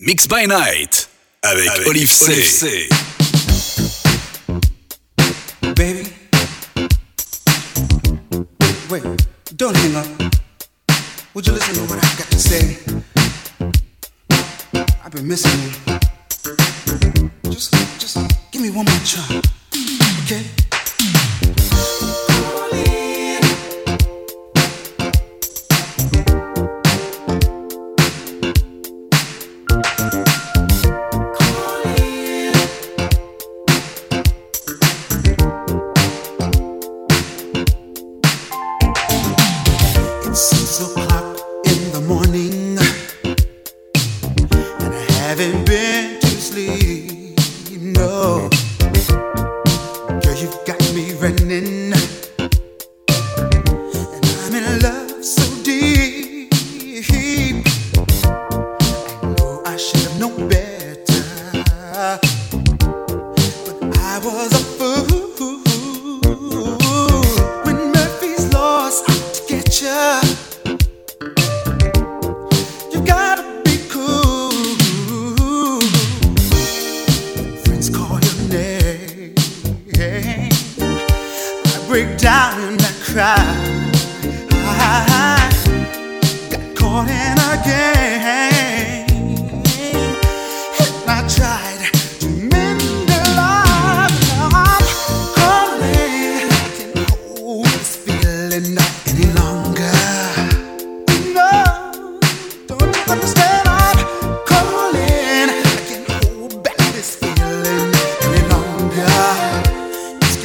Mix by Night avec, avec Oliv'C. Olive C. Baby, wait, don't hang up. Would you listen to what I've got to say? I've been missing you. Just, just give me one more try, okay?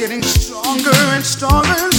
getting stronger and stronger.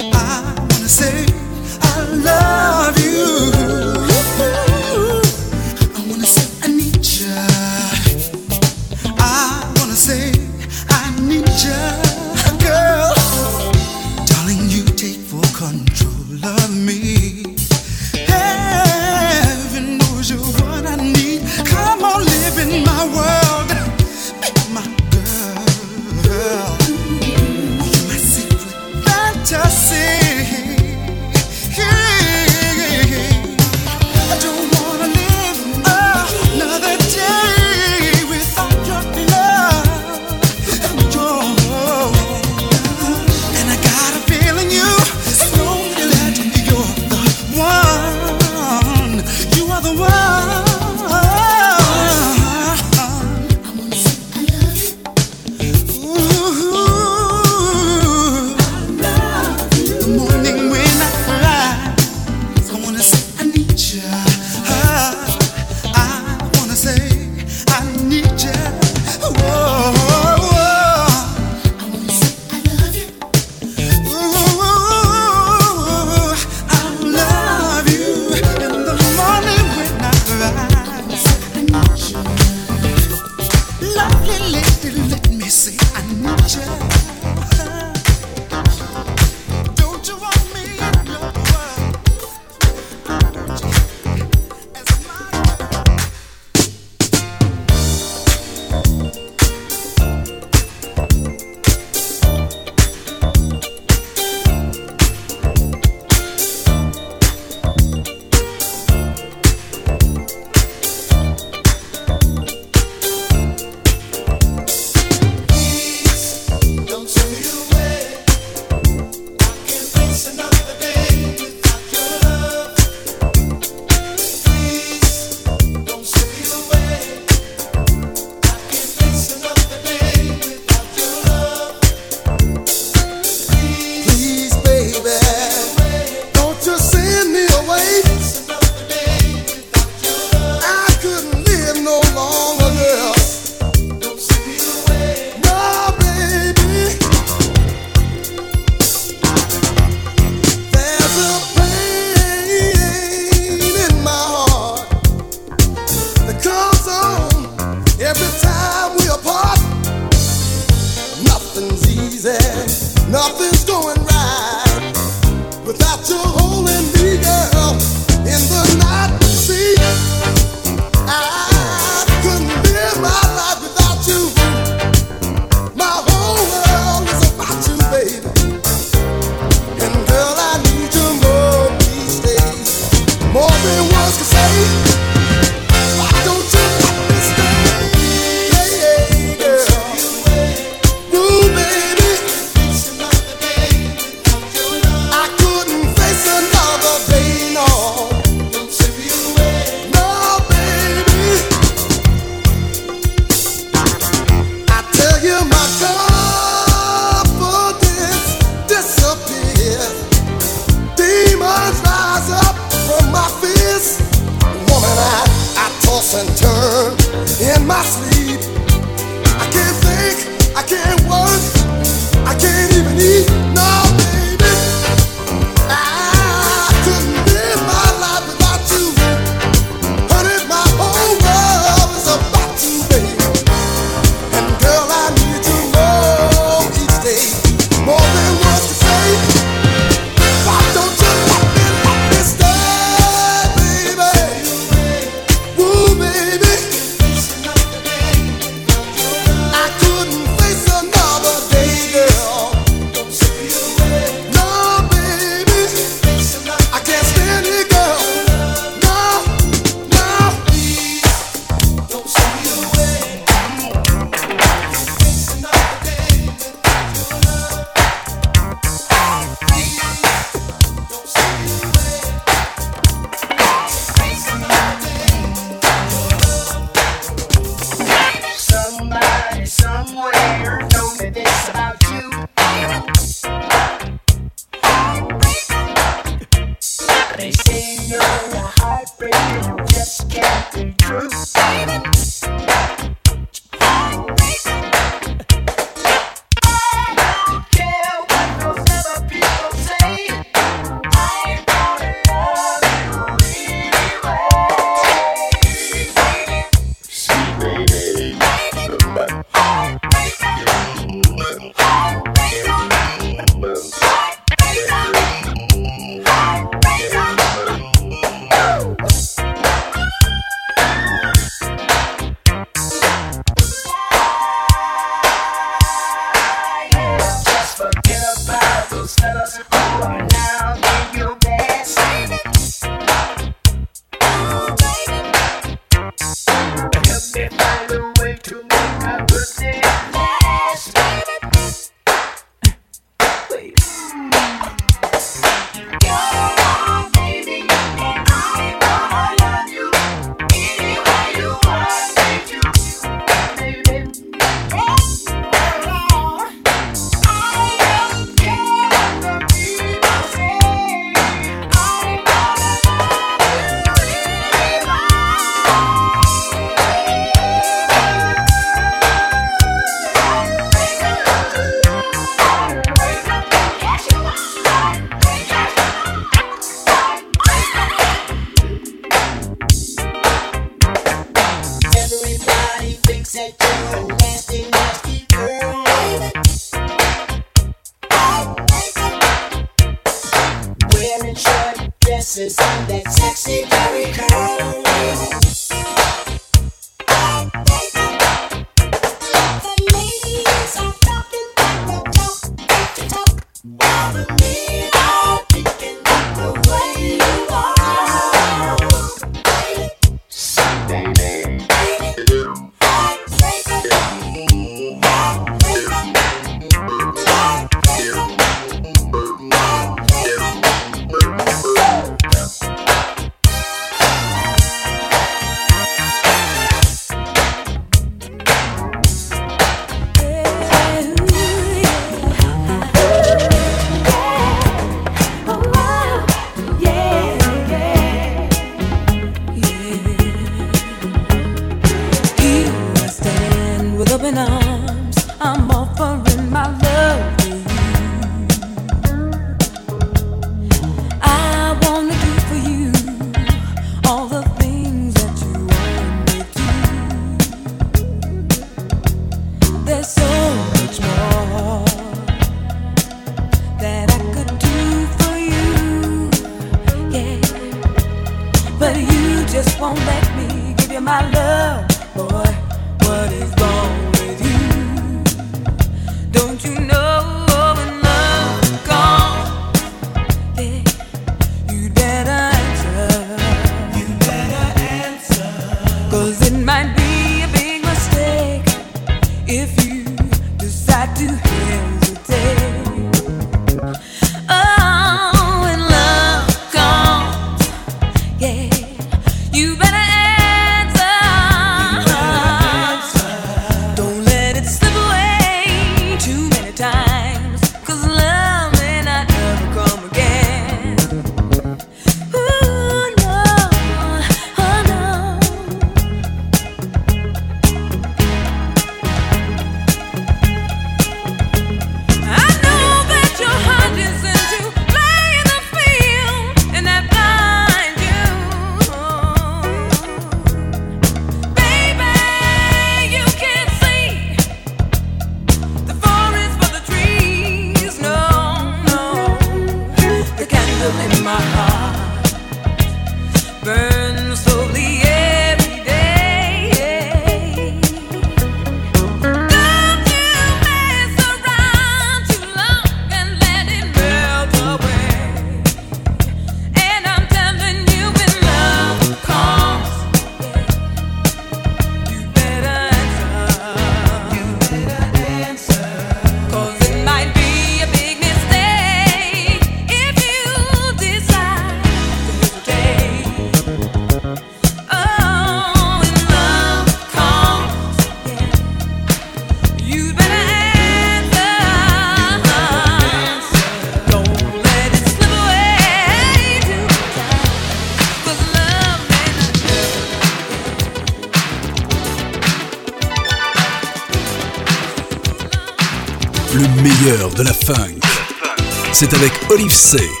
C'est avec Olive C.